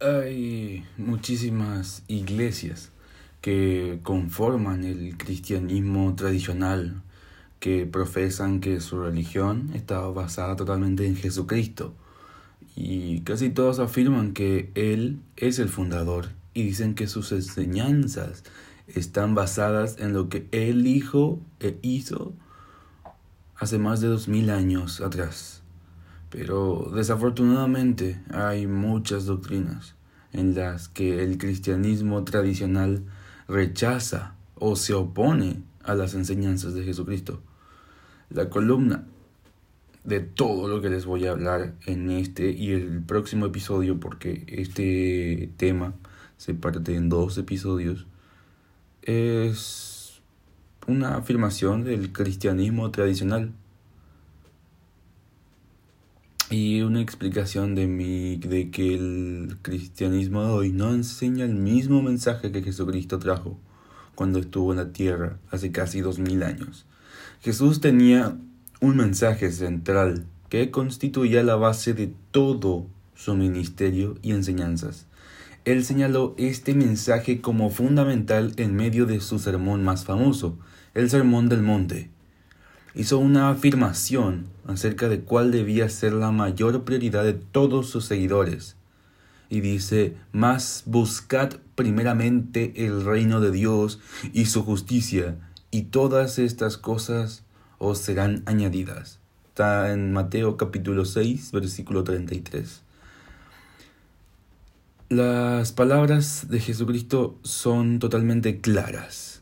Hay muchísimas iglesias que conforman el cristianismo tradicional, que profesan que su religión está basada totalmente en Jesucristo. Y casi todos afirman que Él es el fundador y dicen que sus enseñanzas están basadas en lo que Él dijo e hizo hace más de dos mil años atrás. Pero desafortunadamente hay muchas doctrinas en las que el cristianismo tradicional rechaza o se opone a las enseñanzas de Jesucristo. La columna de todo lo que les voy a hablar en este y el próximo episodio, porque este tema se parte en dos episodios, es una afirmación del cristianismo tradicional y una explicación de, mi, de que el cristianismo de hoy no enseña el mismo mensaje que Jesucristo trajo cuando estuvo en la tierra hace casi dos mil años. Jesús tenía un mensaje central que constituía la base de todo su ministerio y enseñanzas. Él señaló este mensaje como fundamental en medio de su sermón más famoso, el Sermón del Monte hizo una afirmación acerca de cuál debía ser la mayor prioridad de todos sus seguidores. Y dice, más buscad primeramente el reino de Dios y su justicia, y todas estas cosas os serán añadidas. Está en Mateo capítulo 6, versículo 33. Las palabras de Jesucristo son totalmente claras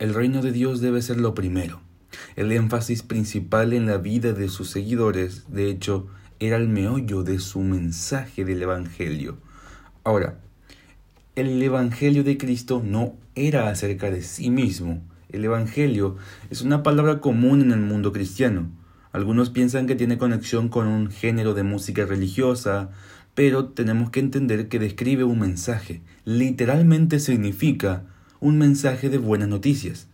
el reino de Dios debe ser lo primero. El énfasis principal en la vida de sus seguidores, de hecho, era el meollo de su mensaje del Evangelio. Ahora, el Evangelio de Cristo no era acerca de sí mismo. El Evangelio es una palabra común en el mundo cristiano. Algunos piensan que tiene conexión con un género de música religiosa, pero tenemos que entender que describe un mensaje. Literalmente significa un mensaje de buenas noticias.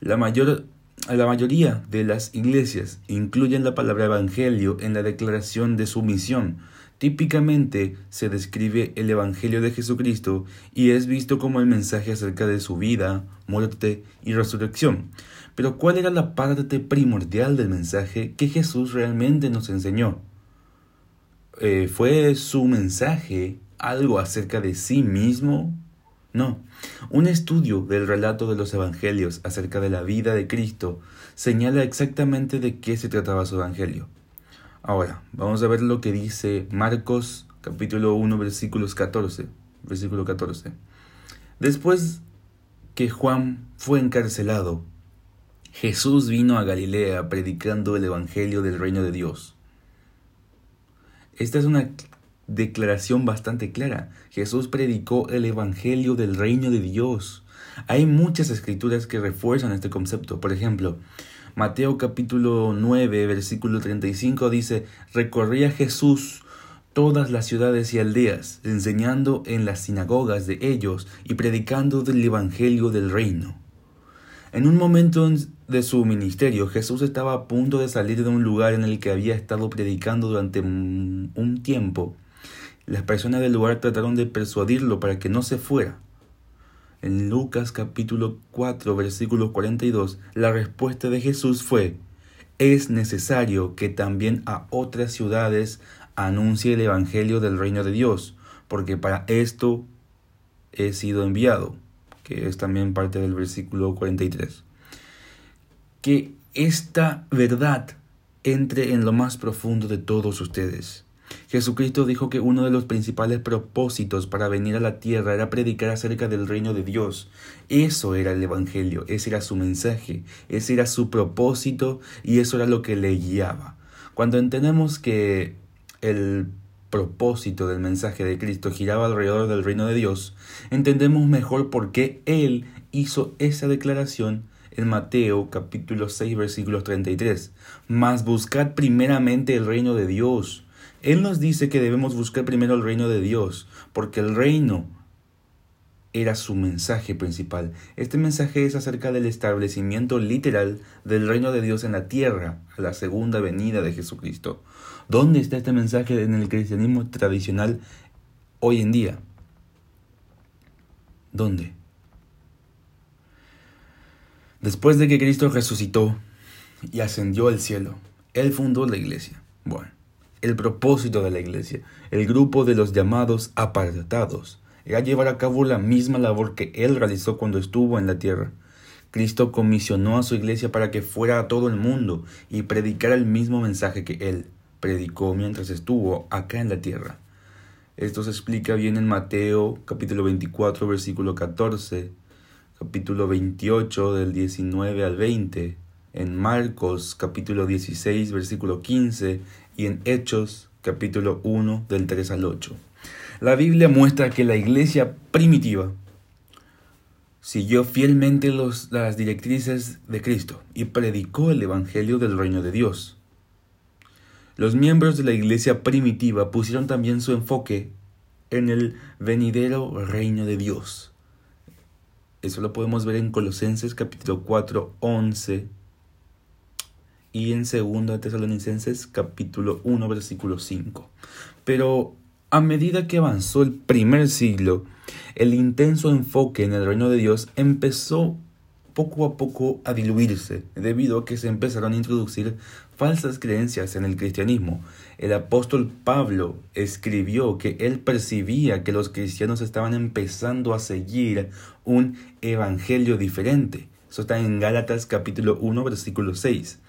La, mayor, la mayoría de las iglesias incluyen la palabra evangelio en la declaración de su misión. Típicamente se describe el Evangelio de Jesucristo y es visto como el mensaje acerca de su vida, muerte y resurrección. Pero ¿cuál era la parte primordial del mensaje que Jesús realmente nos enseñó? Eh, ¿Fue su mensaje algo acerca de sí mismo no, un estudio del relato de los Evangelios acerca de la vida de Cristo señala exactamente de qué se trataba su Evangelio. Ahora, vamos a ver lo que dice Marcos capítulo 1 versículos 14, versículo 14. Después que Juan fue encarcelado, Jesús vino a Galilea predicando el Evangelio del reino de Dios. Esta es una declaración bastante clara. Jesús predicó el Evangelio del reino de Dios. Hay muchas escrituras que refuerzan este concepto. Por ejemplo, Mateo capítulo 9, versículo 35 dice, recorría Jesús todas las ciudades y aldeas, enseñando en las sinagogas de ellos y predicando del Evangelio del reino. En un momento de su ministerio, Jesús estaba a punto de salir de un lugar en el que había estado predicando durante un tiempo las personas del lugar trataron de persuadirlo para que no se fuera. En Lucas capítulo 4 versículo 42, la respuesta de Jesús fue, es necesario que también a otras ciudades anuncie el Evangelio del reino de Dios, porque para esto he sido enviado, que es también parte del versículo 43. Que esta verdad entre en lo más profundo de todos ustedes. Jesucristo dijo que uno de los principales propósitos para venir a la tierra era predicar acerca del reino de Dios. Eso era el Evangelio, ese era su mensaje, ese era su propósito y eso era lo que le guiaba. Cuando entendemos que el propósito del mensaje de Cristo giraba alrededor del reino de Dios, entendemos mejor por qué Él hizo esa declaración en Mateo capítulo 6 versículos 33. Mas buscad primeramente el reino de Dios él nos dice que debemos buscar primero el reino de Dios, porque el reino era su mensaje principal. Este mensaje es acerca del establecimiento literal del reino de Dios en la tierra, a la segunda venida de Jesucristo. ¿Dónde está este mensaje en el cristianismo tradicional hoy en día? ¿Dónde? Después de que Cristo resucitó y ascendió al cielo, Él fundó la iglesia. Bueno, el propósito de la iglesia, el grupo de los llamados apartados, era llevar a cabo la misma labor que Él realizó cuando estuvo en la tierra. Cristo comisionó a su iglesia para que fuera a todo el mundo y predicara el mismo mensaje que Él predicó mientras estuvo acá en la tierra. Esto se explica bien en Mateo capítulo 24 versículo 14, capítulo 28 del 19 al 20, en Marcos capítulo 16 versículo 15 y en Hechos capítulo 1 del 3 al 8. La Biblia muestra que la iglesia primitiva siguió fielmente los, las directrices de Cristo y predicó el Evangelio del reino de Dios. Los miembros de la iglesia primitiva pusieron también su enfoque en el venidero reino de Dios. Eso lo podemos ver en Colosenses capítulo 4, 11 y en 2 Tesalonicenses capítulo 1 versículo 5. Pero a medida que avanzó el primer siglo, el intenso enfoque en el reino de Dios empezó poco a poco a diluirse debido a que se empezaron a introducir falsas creencias en el cristianismo. El apóstol Pablo escribió que él percibía que los cristianos estaban empezando a seguir un evangelio diferente. Eso está en Gálatas capítulo 1 versículo 6.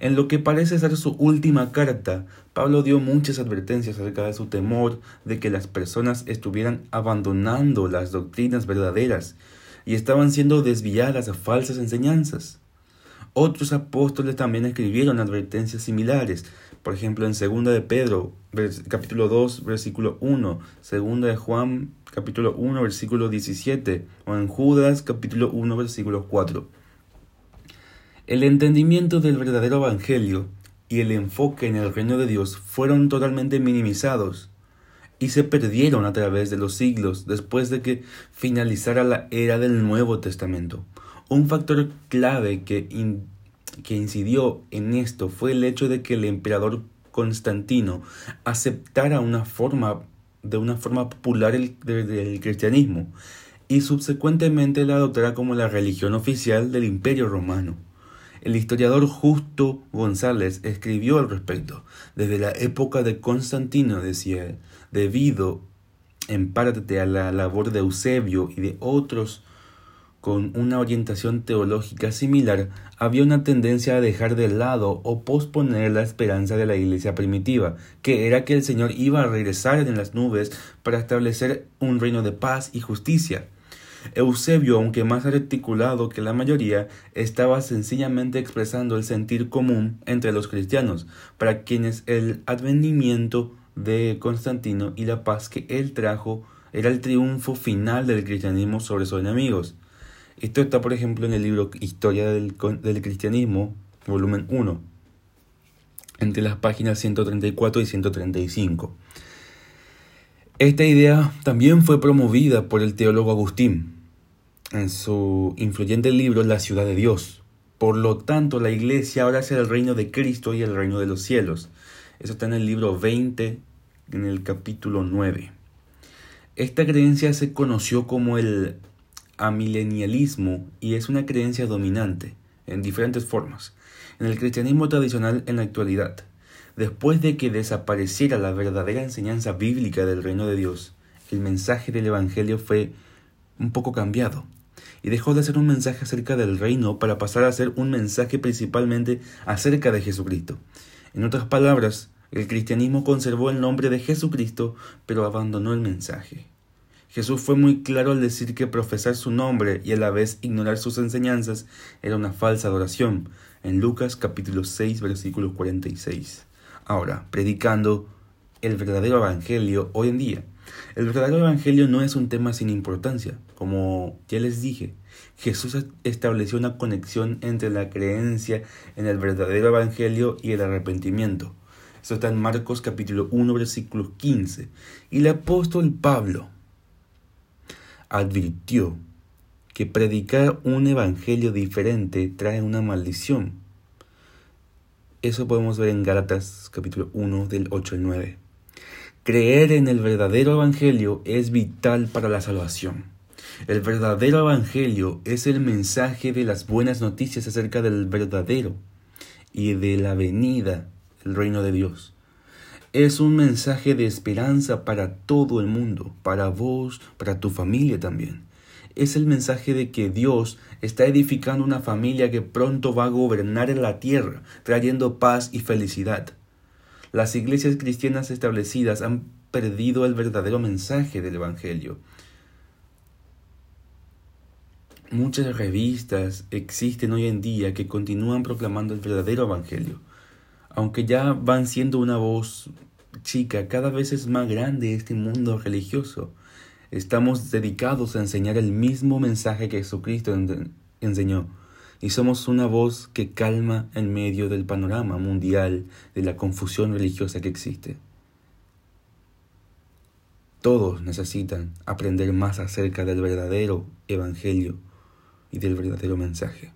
En lo que parece ser su última carta, Pablo dio muchas advertencias acerca de su temor de que las personas estuvieran abandonando las doctrinas verdaderas y estaban siendo desviadas a falsas enseñanzas. Otros apóstoles también escribieron advertencias similares, por ejemplo en 2 de Pedro, capítulo 2, versículo 1, 2 de Juan, capítulo 1, versículo 17, o en Judas, capítulo 1, versículo 4. El entendimiento del verdadero Evangelio y el enfoque en el reino de Dios fueron totalmente minimizados y se perdieron a través de los siglos después de que finalizara la era del Nuevo Testamento. Un factor clave que, que incidió en esto fue el hecho de que el emperador Constantino aceptara una forma de una forma popular el, del cristianismo y subsecuentemente la adoptara como la religión oficial del imperio romano. El historiador Justo González escribió al respecto. Desde la época de Constantino, decía debido en parte a la labor de Eusebio y de otros con una orientación teológica similar, había una tendencia a dejar de lado o posponer la esperanza de la iglesia primitiva, que era que el Señor iba a regresar en las nubes para establecer un reino de paz y justicia. Eusebio, aunque más articulado que la mayoría, estaba sencillamente expresando el sentir común entre los cristianos, para quienes el advenimiento de Constantino y la paz que él trajo era el triunfo final del cristianismo sobre sus enemigos. Esto está, por ejemplo, en el libro Historia del, del Cristianismo, volumen 1, entre las páginas 134 y 135. Esta idea también fue promovida por el teólogo Agustín en su influyente libro La ciudad de Dios. Por lo tanto, la iglesia ahora es el reino de Cristo y el reino de los cielos. Eso está en el libro 20, en el capítulo 9. Esta creencia se conoció como el amilenialismo y es una creencia dominante en diferentes formas en el cristianismo tradicional en la actualidad. Después de que desapareciera la verdadera enseñanza bíblica del reino de Dios, el mensaje del Evangelio fue un poco cambiado y dejó de ser un mensaje acerca del reino para pasar a ser un mensaje principalmente acerca de Jesucristo. En otras palabras, el cristianismo conservó el nombre de Jesucristo, pero abandonó el mensaje. Jesús fue muy claro al decir que profesar su nombre y a la vez ignorar sus enseñanzas era una falsa adoración, en Lucas capítulo 6 versículo 46 ahora, predicando el verdadero evangelio hoy en día. El verdadero evangelio no es un tema sin importancia, como ya les dije. Jesús estableció una conexión entre la creencia en el verdadero evangelio y el arrepentimiento. Eso está en Marcos capítulo 1 versículo 15. Y el apóstol Pablo advirtió que predicar un evangelio diferente trae una maldición. Eso podemos ver en Gálatas capítulo 1 del 8 al 9. Creer en el verdadero evangelio es vital para la salvación. El verdadero evangelio es el mensaje de las buenas noticias acerca del verdadero y de la venida del reino de Dios. Es un mensaje de esperanza para todo el mundo, para vos, para tu familia también. Es el mensaje de que Dios está edificando una familia que pronto va a gobernar en la tierra, trayendo paz y felicidad. Las iglesias cristianas establecidas han perdido el verdadero mensaje del Evangelio Muchas revistas existen hoy en día que continúan proclamando el verdadero Evangelio. Aunque ya van siendo una voz chica, cada vez es más grande este mundo religioso. Estamos dedicados a enseñar el mismo mensaje que Jesucristo enseñó. Y somos una voz que calma en medio del panorama mundial de la confusión religiosa que existe. Todos necesitan aprender más acerca del verdadero Evangelio y del verdadero mensaje.